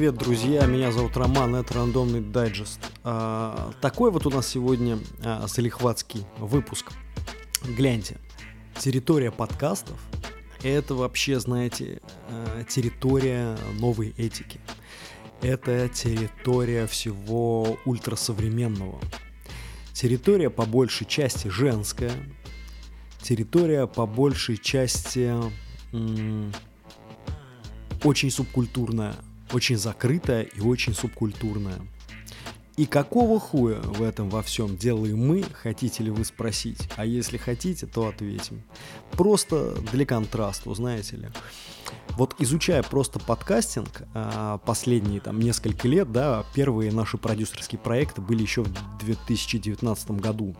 привет, друзья! Меня зовут Роман, это рандомный дайджест. А, такой вот у нас сегодня а, залихватский выпуск. Гляньте, территория подкастов – это вообще, знаете, а, территория новой этики. Это территория всего ультрасовременного. Территория по большей части женская, территория по большей части м- очень субкультурная, очень закрытая и очень субкультурная. И какого хуя в этом во всем делаем мы, хотите ли вы спросить? А если хотите, то ответим. Просто для контраста, знаете ли. Вот изучая просто подкастинг а, последние там несколько лет, да, первые наши продюсерские проекты были еще в 2019 году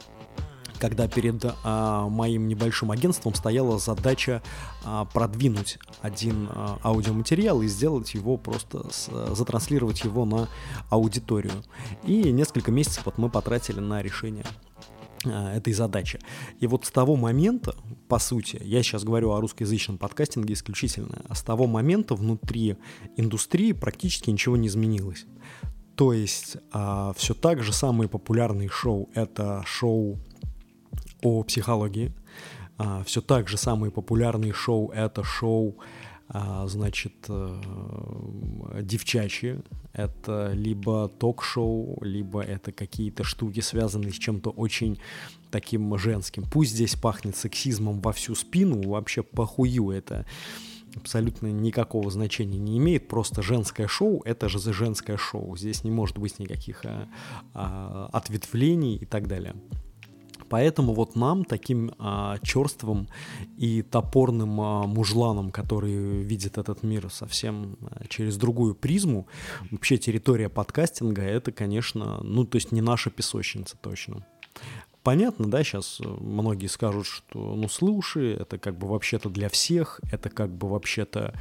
когда перед а, моим небольшим агентством стояла задача а, продвинуть один а, аудиоматериал и сделать его просто, с, затранслировать его на аудиторию. И несколько месяцев вот мы потратили на решение а, этой задачи. И вот с того момента, по сути, я сейчас говорю о русскоязычном подкастинге исключительно, а с того момента внутри индустрии практически ничего не изменилось. То есть а, все так же самые популярные шоу это шоу о психологии. А, все так же самые популярные шоу — это шоу, а, значит, э, девчачьи. Это либо ток-шоу, либо это какие-то штуки, связанные с чем-то очень таким женским. Пусть здесь пахнет сексизмом во всю спину, вообще похую это абсолютно никакого значения не имеет. Просто женское шоу — это же за женское шоу. Здесь не может быть никаких а, а, ответвлений и так далее. Поэтому вот нам, таким а, черствым и топорным а, мужланам, которые видят этот мир совсем а, через другую призму, вообще территория подкастинга — это, конечно, ну, то есть не наша песочница точно. Понятно, да, сейчас многие скажут, что ну слушай, это как бы вообще-то для всех, это как бы вообще-то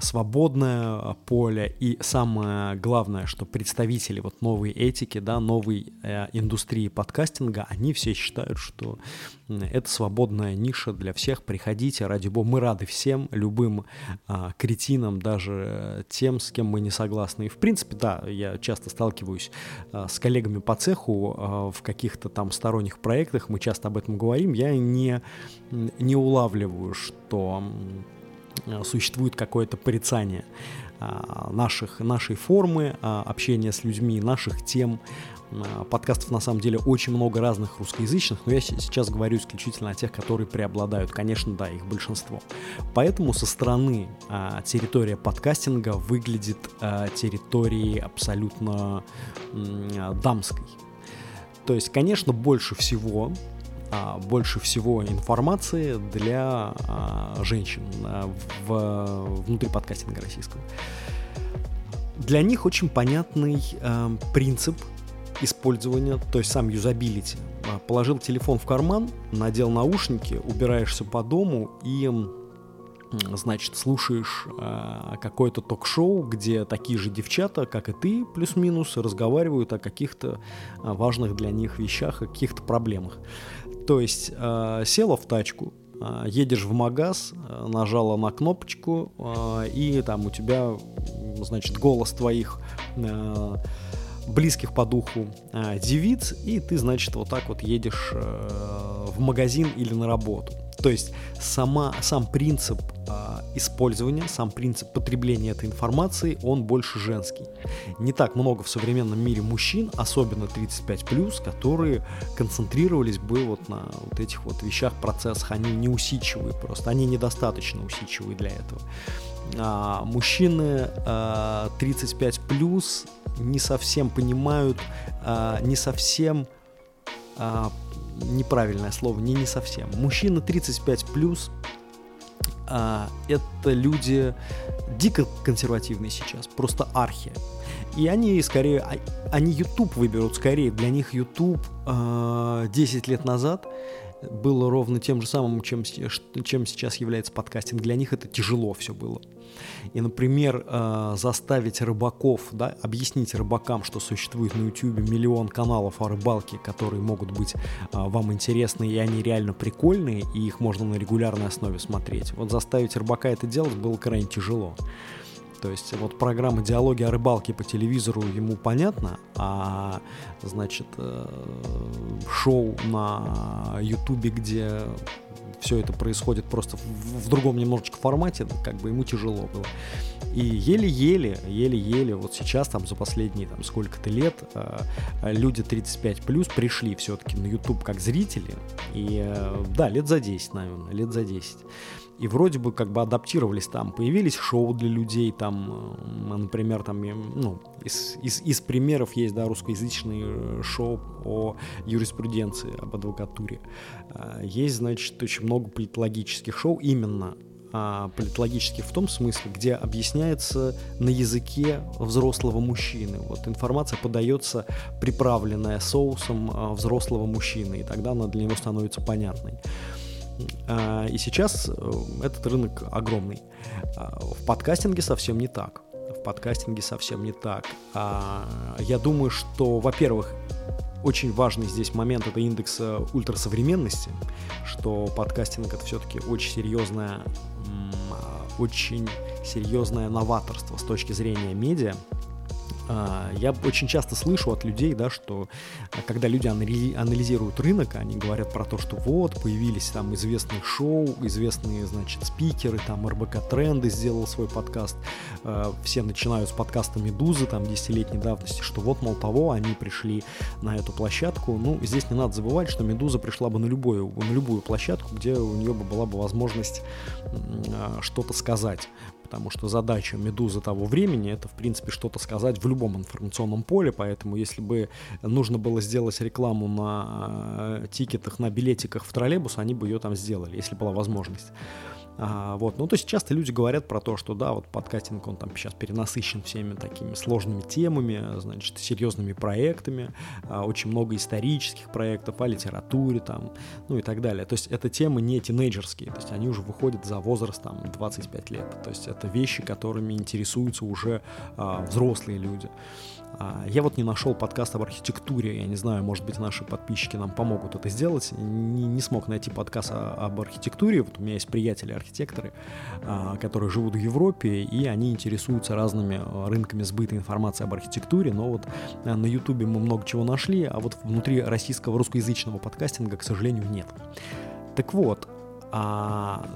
свободное поле и самое главное, что представители вот новой этики, да, новой э, индустрии подкастинга, они все считают, что это свободная ниша для всех, приходите, ради бога, мы рады всем, любым а, кретинам, даже тем, с кем мы не согласны. И в принципе, да, я часто сталкиваюсь а, с коллегами по цеху а, в каких-то там сторонних проектах, мы часто об этом говорим, я не, не улавливаю, что Э, существует какое-то порицание а, наших, нашей формы а, общения с людьми, наших тем. А, подкастов на самом деле очень много разных русскоязычных, но я сейчас говорю исключительно о тех, которые преобладают. Конечно, да, их большинство. Поэтому со стороны территория подкастинга выглядит территорией абсолютно дамской. То есть, конечно, больше всего а, больше всего информации для а, женщин а, в, внутри подкастинга российского. Для них очень понятный принцип использования, то есть сам юзабилити. Положил телефон в карман, надел наушники, убираешься по дому и значит, слушаешь э, какое-то ток-шоу, где такие же девчата, как и ты, плюс-минус, разговаривают о каких-то важных для них вещах, о каких-то проблемах. То есть э, села в тачку, э, едешь в магаз, э, нажала на кнопочку, э, и там у тебя, значит, голос твоих э, близких по духу э, девиц, и ты, значит, вот так вот едешь э, в магазин или на работу. То есть сама, сам принцип э, использования, сам принцип потребления этой информации, он больше женский. Не так много в современном мире мужчин, особенно 35+, которые концентрировались бы вот на вот этих вот вещах, процессах. Они не усидчивые просто, они недостаточно усидчивые для этого. А, мужчины а, 35+, не совсем понимают, а, не совсем а, неправильное слово, не не совсем. Мужчины 35 плюс а, это люди дико консервативные сейчас, просто архи. И они скорее, а, они YouTube выберут скорее. Для них YouTube а, 10 лет назад было ровно тем же самым, чем, чем сейчас является подкастинг. Для них это тяжело все было. И, например, э, заставить рыбаков, да, объяснить рыбакам, что существует на YouTube миллион каналов о рыбалке, которые могут быть э, вам интересны, и они реально прикольные, и их можно на регулярной основе смотреть. Вот заставить рыбака это делать было крайне тяжело. То есть вот программа «Диалоги о рыбалке» по телевизору ему понятно, а значит э, шоу на Ютубе, где все это происходит просто в, в другом немножечко формате, как бы ему тяжело было. И еле-еле, еле-еле, вот сейчас там за последние там сколько-то лет э, люди 35 плюс пришли все-таки на YouTube как зрители. И э, да, лет за 10, наверное, лет за 10 и вроде бы как бы адаптировались там, появились шоу для людей, там, э, например, там, ну, из, из, из примеров есть, да, русскоязычные э, шоу о юриспруденции, об адвокатуре. А, есть, значит, очень много политологических шоу именно а, политологических в том смысле, где объясняется на языке взрослого мужчины. Вот информация подается приправленная соусом взрослого мужчины, и тогда она для него становится понятной. А, и сейчас э, этот рынок огромный. А, в подкастинге совсем не так. В подкастинге совсем не так. А, я думаю, что, во-первых, очень важный здесь момент это индекс э, ультрасовременности, что подкастинг это все-таки очень серьезное, очень серьезное новаторство с точки зрения медиа. А, я очень часто слышу от людей, да, что а, когда люди анализируют рынок, они говорят про то, что вот, появились там известные шоу, известные, значит, спикеры, там РБК Тренды сделал свой подкаст, а, все начинают с подкаста Медузы, там, десятилетней давности, что вот, мол, того, они пришли на эту площадку. Ну, здесь не надо забывать, что Медуза пришла бы на любую, на любую площадку, где у нее бы была бы возможность что-то сказать потому что задача «Медузы» того времени — это, в принципе, что-то сказать в любом информационном поле, поэтому если бы нужно было сделать рекламу на э, тикетах, на билетиках в троллейбус, они бы ее там сделали, если была возможность. А, вот. Ну, то есть часто люди говорят про то, что да, вот подкастинг, он там сейчас перенасыщен всеми такими сложными темами, значит, серьезными проектами, а, очень много исторических проектов о литературе там, ну и так далее. То есть это темы не тинейджерские, то есть они уже выходят за возраст там 25 лет. То есть это вещи, которыми интересуются уже а, взрослые люди. А, я вот не нашел подкаст об архитектуре, я не знаю, может быть, наши подписчики нам помогут это сделать. Не, не смог найти подкаст об архитектуре. Вот у меня есть приятели-архитекторы, а, которые живут в Европе, и они интересуются разными а, рынками сбыта информации об архитектуре, но вот на Ютубе мы много чего нашли, а вот внутри российского русскоязычного подкастинга, к сожалению, нет. Так вот, а,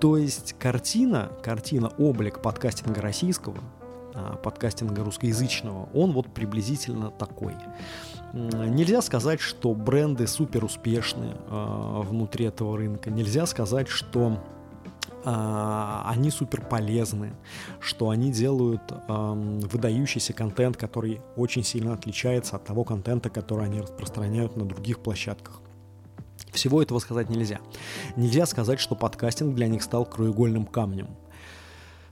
то есть картина, картина, облик подкастинга российского, подкастинга русскоязычного, он вот приблизительно такой. Нельзя сказать, что бренды супер успешны э, внутри этого рынка. Нельзя сказать, что э, они супер полезны, что они делают э, выдающийся контент, который очень сильно отличается от того контента, который они распространяют на других площадках. Всего этого сказать нельзя. Нельзя сказать, что подкастинг для них стал краеугольным камнем.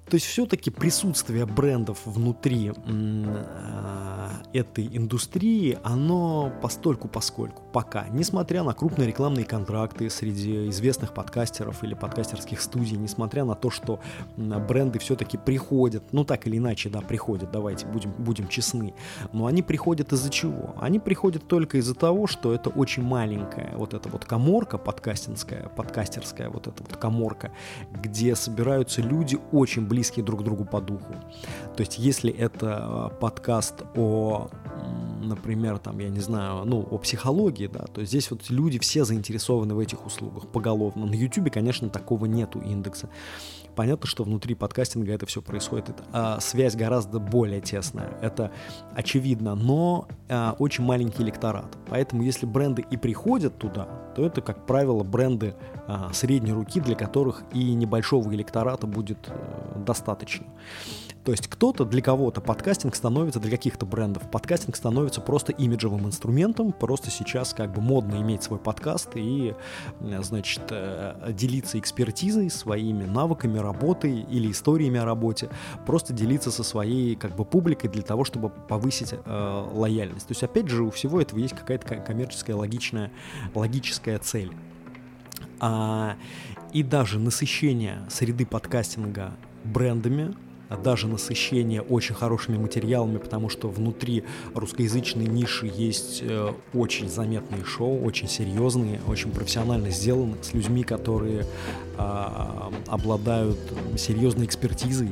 То есть все-таки присутствие брендов внутри э, этой индустрии, оно постольку поскольку пока, несмотря на крупные рекламные контракты среди известных подкастеров или подкастерских студий, несмотря на то, что бренды все-таки приходят, ну так или иначе, да, приходят, давайте будем, будем честны, но они приходят из-за чего? Они приходят только из-за того, что это очень маленькая вот эта вот коморка подкастинская, подкастерская вот эта вот коморка, где собираются люди очень близко близкие друг другу по духу. То есть, если это э, подкаст о, например, там, я не знаю, ну, о психологии, да, то здесь вот люди все заинтересованы в этих услугах поголовно. На YouTube, конечно, такого нету индекса. Понятно, что внутри подкастинга это все происходит. А, связь гораздо более тесная. Это очевидно, но а, очень маленький электорат. Поэтому если бренды и приходят туда, то это, как правило, бренды а, средней руки, для которых и небольшого электората будет а, достаточно. То есть кто-то, для кого-то подкастинг становится, для каких-то брендов, подкастинг становится просто имиджевым инструментом, просто сейчас как бы модно иметь свой подкаст и, значит, э, делиться экспертизой, своими навыками работы или историями о работе, просто делиться со своей как бы публикой для того, чтобы повысить э, лояльность. То есть, опять же, у всего этого есть какая-то коммерческая, логичная, логическая цель. А, и даже насыщение среды подкастинга брендами, даже насыщение очень хорошими материалами, потому что внутри русскоязычной ниши есть э, очень заметные шоу, очень серьезные, очень профессионально сделаны, с людьми, которые э, обладают серьезной экспертизой.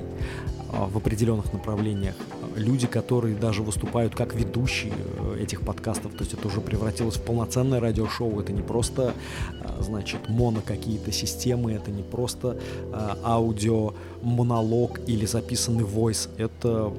а, в определенных направлениях, люди, которые даже выступают как ведущие э, этих подкастов, то есть это уже превратилось в полноценное радиошоу, это не просто, а, значит, моно какие-то системы, это не просто а, аудио монолог или записанный войс, это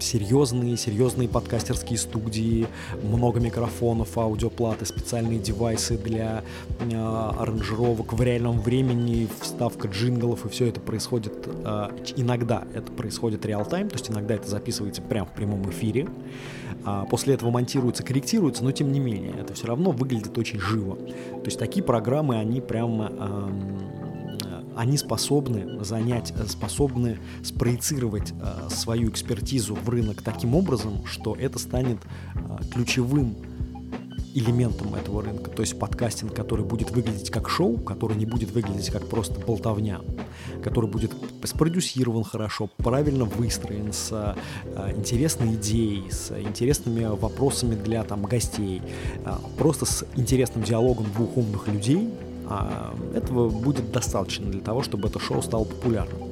серьезные, серьезные подкастерские студии, много микрофонов, аудиоплаты, специальные девайсы для э, аранжировок в реальном времени, вставка джинглов, и все это происходит э, иногда это происходит реал-тайм, то есть иногда это записывается прямо в прямом эфире, а после этого монтируется, корректируется, но тем не менее это все равно выглядит очень живо. То есть такие программы, они прямо э, они способны занять, э, способны спроецировать э, свою экспертизу в рынок таким образом, что это станет э, ключевым элементом этого рынка, то есть подкастинг, который будет выглядеть как шоу, который не будет выглядеть как просто болтовня, который будет спродюсирован хорошо, правильно выстроен, с э, интересной идеей, с интересными вопросами для там гостей, э, просто с интересным диалогом двух умных людей, а этого будет достаточно для того, чтобы это шоу стало популярным.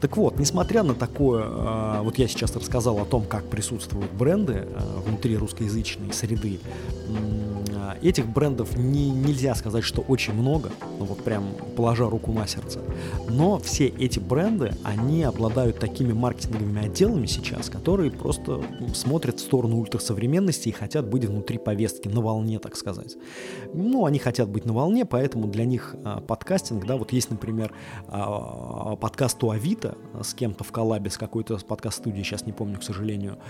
Так вот, несмотря на такое, а, вот я сейчас рассказал о том, как присутствуют бренды а, внутри русскоязычной среды, этих брендов не, нельзя сказать, что очень много, ну вот прям положа руку на сердце. Но все эти бренды, они обладают такими маркетинговыми отделами сейчас, которые просто смотрят в сторону ультрасовременности и хотят быть внутри повестки, на волне, так сказать. Ну, они хотят быть на волне, поэтому для них а, подкастинг, да, вот есть, например, а, подкаст у Авито с кем-то в коллабе, с какой-то подкаст-студией, сейчас не помню, к сожалению, а,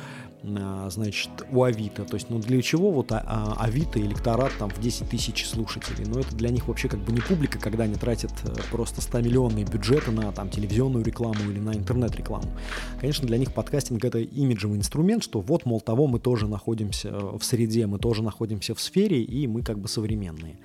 значит, у Авито. То есть, ну, для чего вот а, а, Авито электорат там в 10 тысяч слушателей. Но это для них вообще как бы не публика, когда они тратят э, просто 100 миллионные бюджеты на там телевизионную рекламу или на интернет-рекламу. Конечно, для них подкастинг это имиджевый инструмент, что вот, мол, того мы тоже находимся э, в среде, мы тоже находимся в сфере, и мы как бы современные.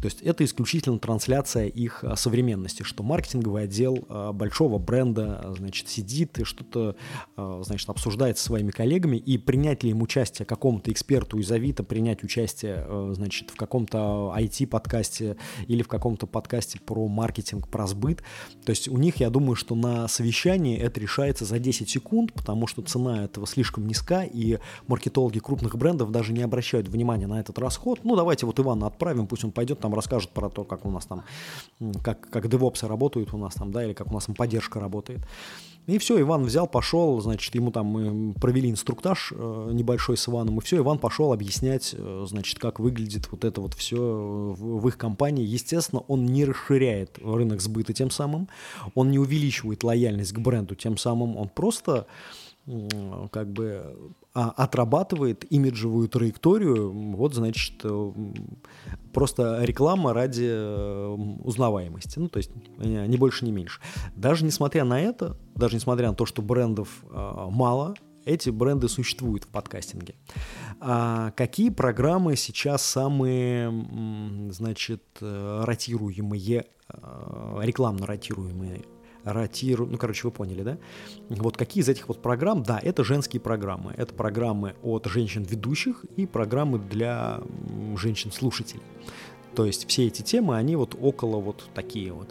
То есть это исключительно трансляция их а, современности, что маркетинговый отдел а, большого бренда, а, значит, сидит и что-то, значит, обсуждает со своими коллегами, и принять ли им участие какому-то эксперту из Авито, принять участие, значит, в каком-то IT-подкасте или в каком-то подкасте про маркетинг, про сбыт. То есть у них, я думаю, что на совещании это решается за 10 секунд, потому что цена этого слишком низка, и маркетологи крупных брендов даже не обращают внимания на этот расход. Ну, давайте вот Ивана отправим, пусть он пойдет там расскажет про то, как у нас там, как, как девопсы работают у нас там, да, или как у нас там поддержка работает. И все, Иван взял, пошел, значит, ему там мы провели инструктаж э, небольшой с Иваном, и все, Иван пошел объяснять, э, значит, как выглядит вот это вот все в их компании. Естественно, он не расширяет рынок сбыта тем самым, он не увеличивает лояльность к бренду тем самым, он просто как бы а, отрабатывает имиджевую траекторию, вот, значит, э, просто реклама ради э, узнаваемости, ну, то есть э, не больше, не меньше. Даже несмотря на это, даже несмотря на то, что брендов мало, эти бренды существуют в подкастинге. А какие программы сейчас самые, значит, ротируемые, рекламно ротируемые ротирую, ну, короче, вы поняли, да? Вот какие из этих вот программ, да, это женские программы. Это программы от женщин-ведущих и программы для женщин-слушателей. То есть все эти темы, они вот около вот такие вот.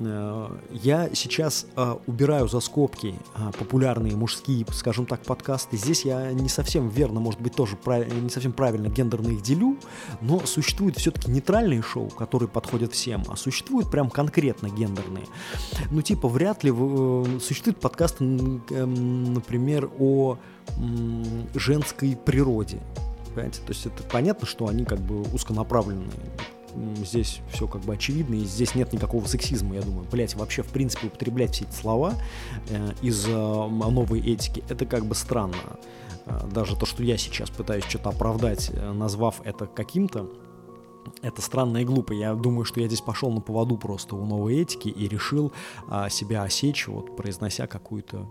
Э, я сейчас э, убираю за скобки э, популярные мужские, скажем так, подкасты. Здесь я не совсем верно, может быть, тоже не совсем правильно гендерно их делю, но существуют все-таки нейтральные шоу, которые подходят всем, а существуют прям конкретно гендерные. Ну, типа, вряд ли существуют подкасты, эм, например, о женской природе. Понимаете? То есть это понятно, что они как бы узконаправленные здесь все как бы очевидно, и здесь нет никакого сексизма, я думаю. Блять, вообще, в принципе, употреблять все эти слова э, из э, новой этики, это как бы странно. Э, даже то, что я сейчас пытаюсь что-то оправдать, э, назвав это каким-то, это странно и глупо. Я думаю, что я здесь пошел на поводу просто у новой этики и решил а, себя осечь, вот, произнося какую-то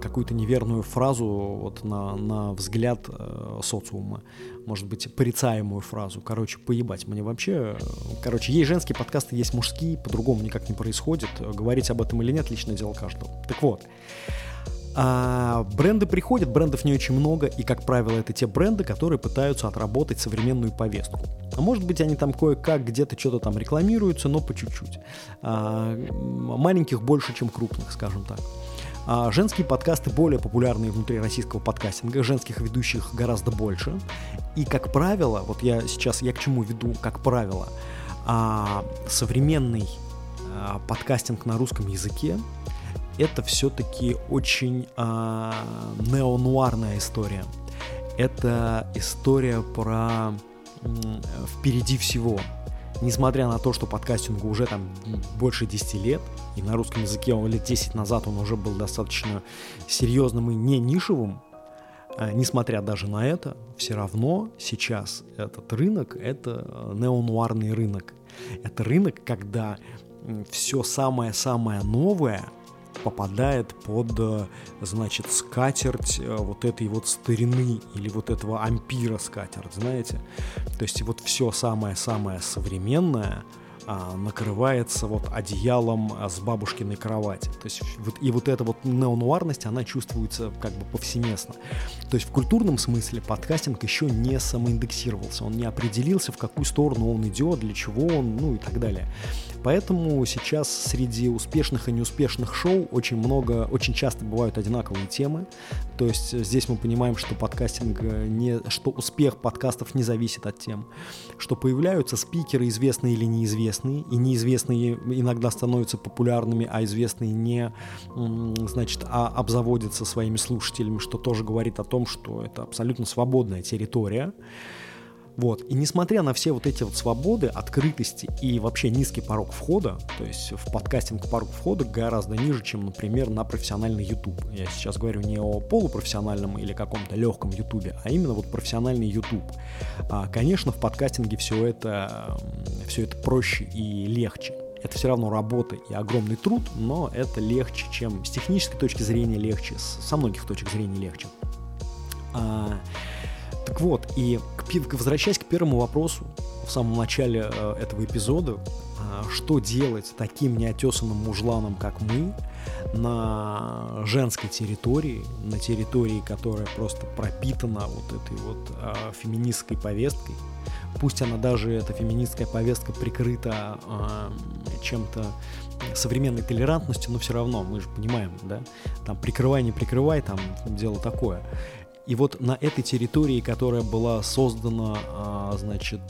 какую-то неверную фразу вот, на, на взгляд э, социума. Может быть, порицаемую фразу. Короче, поебать. Мне вообще... Короче, есть женские подкасты, есть мужские, по-другому никак не происходит. Говорить об этом или нет, личное дело каждого. Так вот, А бренды приходят, брендов не очень много, и, как правило, это те бренды, которые пытаются отработать современную повестку. А может быть, они там кое-как где-то что-то там рекламируются, но по чуть-чуть. А, маленьких больше, чем крупных, скажем так. А женские подкасты более популярные внутри российского подкастинга, женских ведущих гораздо больше. И, как правило, вот я сейчас, я к чему веду, как правило, а, современный а, подкастинг на русском языке это все-таки очень а, неонуарная история. Это история про впереди всего. Несмотря на то, что подкастингу уже там больше 10 лет, и на русском языке он лет 10 назад он уже был достаточно серьезным и не нишевым, а, несмотря даже на это, все равно сейчас этот рынок — это неонуарный рынок. Это рынок, когда все самое-самое новое — попадает под, э, значит, скатерть э, вот этой вот старины или вот этого ампира скатерть, знаете? То есть вот все самое-самое современное — накрывается вот одеялом а, с бабушкиной кровати. То есть и вот эта вот неонуарность, она чувствуется как бы повсеместно. То есть в культурном смысле подкастинг еще не самоиндексировался, он не определился, в какую сторону он идет, для чего он, ну и так далее. Поэтому сейчас среди успешных и неуспешных шоу очень много, очень часто бывают одинаковые темы. То есть здесь мы понимаем, что подкастинг не, что успех подкастов не зависит от тем, что появляются спикеры, известные или неизвестные, известные, и неизвестные иногда становятся популярными, а известные не, значит, а обзаводятся своими слушателями, что тоже говорит о том, что это абсолютно свободная территория. Вот. И несмотря на все вот эти вот свободы, открытости и вообще низкий порог входа, то есть в подкастинг порог входа гораздо ниже, чем, например, на профессиональный YouTube. Я сейчас говорю не о полупрофессиональном или каком-то легком YouTube, а именно вот профессиональный YouTube. А, конечно, в подкастинге все это, все это проще и легче. Это все равно работа и огромный труд, но это легче, чем с технической точки зрения легче, со многих точек зрения легче. А, так вот, и возвращаясь к первому вопросу в самом начале э, этого эпизода, э, что делать таким неотесанным мужланом, как мы, на женской территории, на территории, которая просто пропитана вот этой вот э, феминистской повесткой, пусть она даже, эта феминистская повестка прикрыта чем-то современной толерантностью, но все равно, мы же понимаем, да, там прикрывай, не прикрывай, там дело такое. И вот на этой территории, которая была создана, а, значит,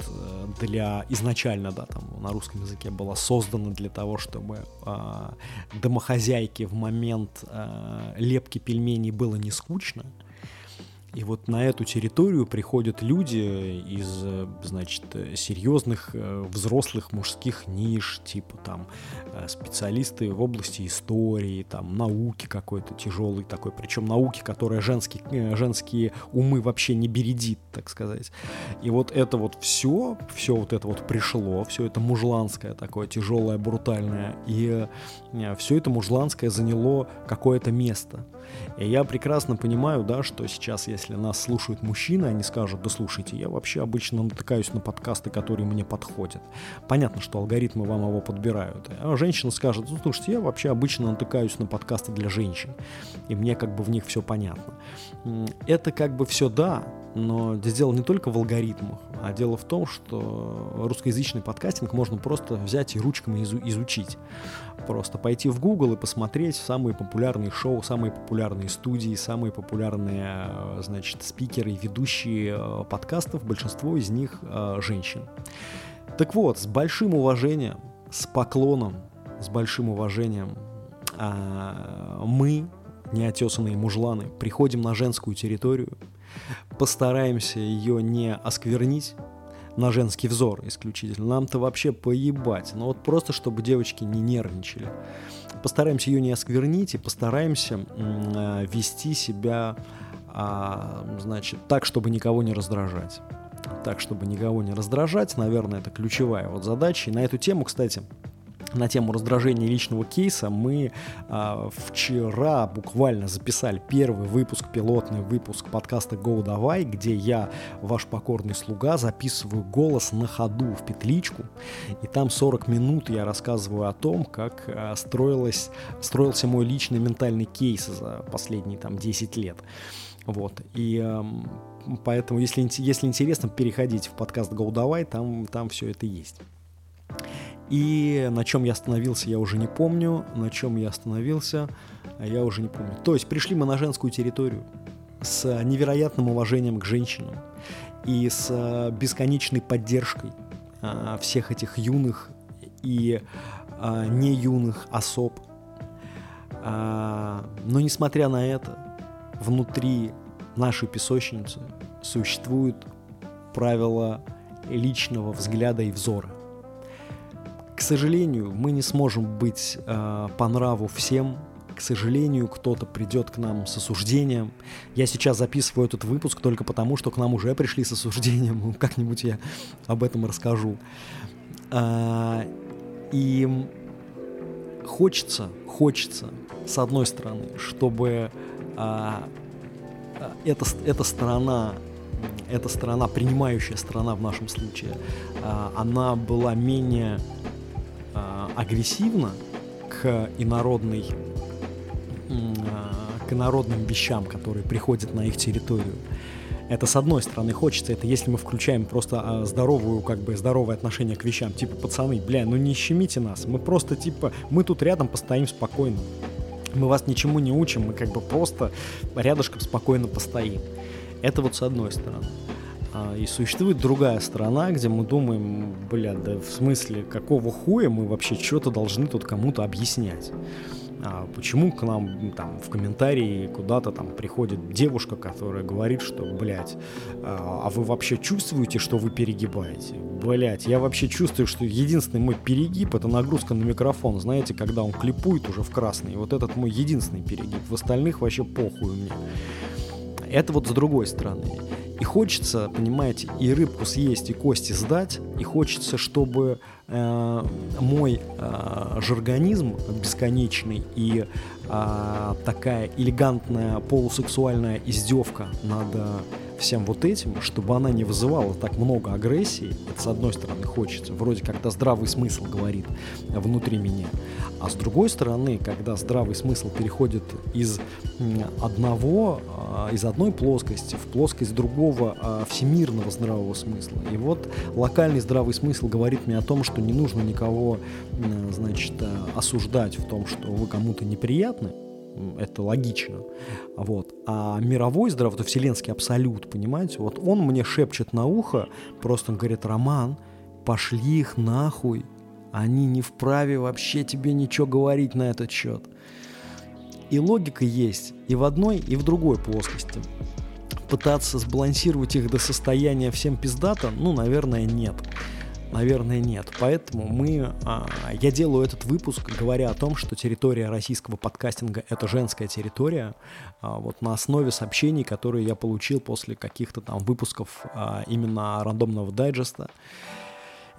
для изначально, да, там на русском языке была создана для того, чтобы а, домохозяйке в момент а, лепки пельменей было не скучно, и вот на эту территорию приходят люди из, значит, серьезных э, взрослых мужских ниш, типа там э, специалисты в области истории, там науки какой-то тяжелый такой, причем науки, которая женские, э, женские умы вообще не бередит, так сказать. И вот это вот все, все вот это вот пришло, все это мужланское такое тяжелое, брутальное, и все это мужланское заняло какое-то место. И я прекрасно понимаю, да, что сейчас, если нас слушают мужчины, они скажут, да слушайте, я вообще обычно натыкаюсь на подкасты, которые мне подходят. Понятно, что алгоритмы вам его подбирают. А женщина скажет, ну слушайте, я вообще обычно натыкаюсь на подкасты для женщин. И мне как бы в них все понятно. Это как бы все да, но здесь дело не только в алгоритмах, а дело в том, что русскоязычный подкастинг можно просто взять и ручками изучить. Просто пойти в Google и посмотреть самые популярные шоу, самые популярные студии, самые популярные, значит, спикеры, ведущие э, подкастов, большинство из них э, женщин. Так вот, с большим уважением, с поклоном, с большим уважением а, мы, неотесанные мужланы, приходим на женскую территорию, постараемся ее не осквернить, на женский взор исключительно. Нам-то вообще поебать. Но вот просто, чтобы девочки не нервничали. Постараемся ее не осквернить и постараемся э, вести себя, э, значит, так, чтобы никого не раздражать. Так, чтобы никого не раздражать, наверное, это ключевая вот задача. И на эту тему, кстати, на тему раздражения личного кейса мы а, вчера буквально записали первый выпуск, пилотный выпуск подкаста «Go Давай», где я, ваш покорный слуга, записываю голос на ходу в петличку, и там 40 минут я рассказываю о том, как а, строилось, строился мой личный ментальный кейс за последние там 10 лет. Вот, и а, поэтому, если, если интересно, переходите в подкаст «Go Давай», там, там все это есть. И на чем я остановился, я уже не помню. На чем я остановился, я уже не помню. То есть пришли мы на женскую территорию с невероятным уважением к женщинам и с бесконечной поддержкой а, всех этих юных и а, не юных особ. А, но несмотря на это, внутри нашей песочницы существует правило личного взгляда и взора – сожалению, мы не сможем быть э, по нраву всем. К сожалению, кто-то придет к нам с осуждением. Я сейчас записываю этот выпуск только потому, что к нам уже пришли с осуждением. Как-нибудь я об этом расскажу. А, и хочется, хочется, с одной стороны, чтобы а, эта, эта сторона эта сторона, принимающая сторона в нашем случае, а, она была менее агрессивно к инородной к инородным вещам, которые приходят на их территорию. Это с одной стороны хочется, это если мы включаем просто а, здоровую, как бы здоровое отношение к вещам, типа пацаны, бля, ну не щемите нас, мы просто типа, мы тут рядом постоим спокойно, мы вас ничему не учим, мы как бы просто рядышком спокойно постоим. Это вот с одной стороны. А, и существует другая сторона, где мы думаем, бля, да в смысле, какого хуя мы вообще что-то должны тут кому-то объяснять? А почему к нам там в комментарии куда-то там приходит девушка, которая говорит, что, блядь, а, а вы вообще чувствуете, что вы перегибаете? Блядь, я вообще чувствую, что единственный мой перегиб это нагрузка на микрофон, знаете, когда он клипует уже в красный. Вот этот мой единственный перегиб. В остальных вообще похуй мне. Это вот с другой стороны. И хочется, понимаете, и рыбку съесть, и кости сдать, и хочется, чтобы э, мой э, жаргонизм бесконечный и э, такая элегантная полусексуальная издевка над э, всем вот этим, чтобы она не вызывала так много агрессии, это с одной стороны хочется, вроде когда здравый смысл говорит внутри меня, а с другой стороны, когда здравый смысл переходит из одного, а, из одной плоскости в плоскость другого а, всемирного здравого смысла. И вот локальный здравый смысл говорит мне о том, что не нужно никого, значит, осуждать в том, что вы кому-то неприятны, это логично. Вот. А мировой здравый, это вселенский абсолют, понимаете? Вот он мне шепчет на ухо, просто он говорит, Роман, пошли их нахуй, они не вправе вообще тебе ничего говорить на этот счет. И логика есть и в одной, и в другой плоскости. Пытаться сбалансировать их до состояния всем пиздата, ну, наверное, нет. Наверное, нет. Поэтому мы, а, я делаю этот выпуск, говоря о том, что территория российского подкастинга — это женская территория, а, вот на основе сообщений, которые я получил после каких-то там выпусков а, именно рандомного дайджеста.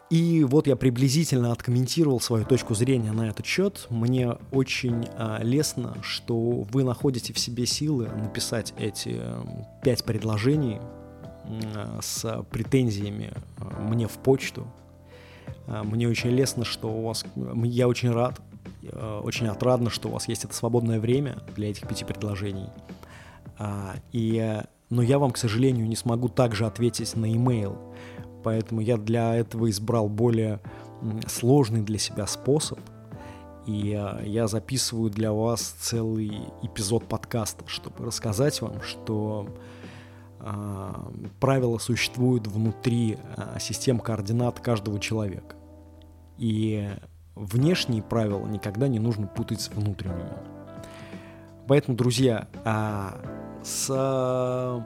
И вот я приблизительно откомментировал свою точку зрения на этот счет. Мне очень а, лестно, что вы находите в себе силы написать эти пять предложений а, с претензиями а, мне в почту, мне очень лестно, что у вас... Я очень рад, э, очень отрадно, что у вас есть это свободное время для этих пяти предложений. А, и, но я вам, к сожалению, не смогу также ответить на e-mail. Поэтому я для этого избрал более сложный для себя способ. И э, я записываю для вас целый эпизод подкаста, чтобы рассказать вам, что правила существуют внутри а, систем координат каждого человека. И внешние правила никогда не нужно путать с внутренними. Поэтому, друзья, а, с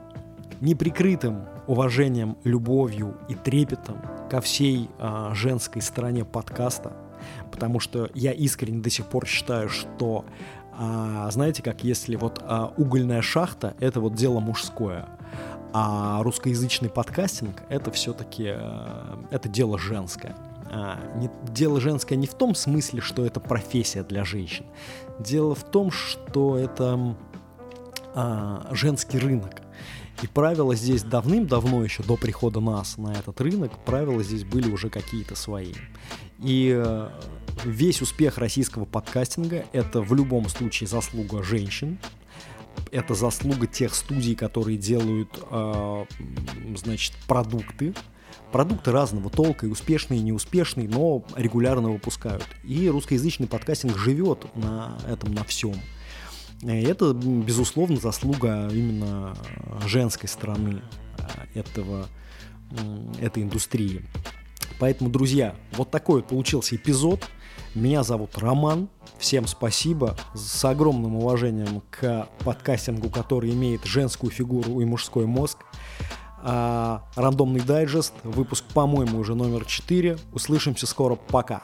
неприкрытым уважением, любовью и трепетом ко всей женской стороне подкаста, потому что я искренне до сих пор считаю, что знаете, как если вот угольная шахта — это вот дело мужское, а русскоязычный подкастинг — это все-таки э, это дело женское. а, не, дело женское не в том смысле, что это профессия для женщин. Дело в том, что это а, женский рынок. И правила здесь давным-давно, еще до прихода нас на этот рынок, правила здесь были уже какие-то свои. И э, весь успех российского подкастинга – это в любом случае заслуга женщин, это заслуга тех студий, которые делают, э, значит, продукты, продукты разного толка, и успешные, и неуспешные, но регулярно выпускают. И русскоязычный подкастинг живет на этом, на всем. И это, безусловно, заслуга именно женской стороны э, этого, этой индустрии. Поэтому, друзья, вот такой вот получился эпизод. Меня зовут Роман. Всем спасибо. С огромным уважением к подкастингу, который имеет женскую фигуру и мужской мозг. А, рандомный дайджест. Выпуск, по-моему, уже номер 4. Услышимся скоро. Пока.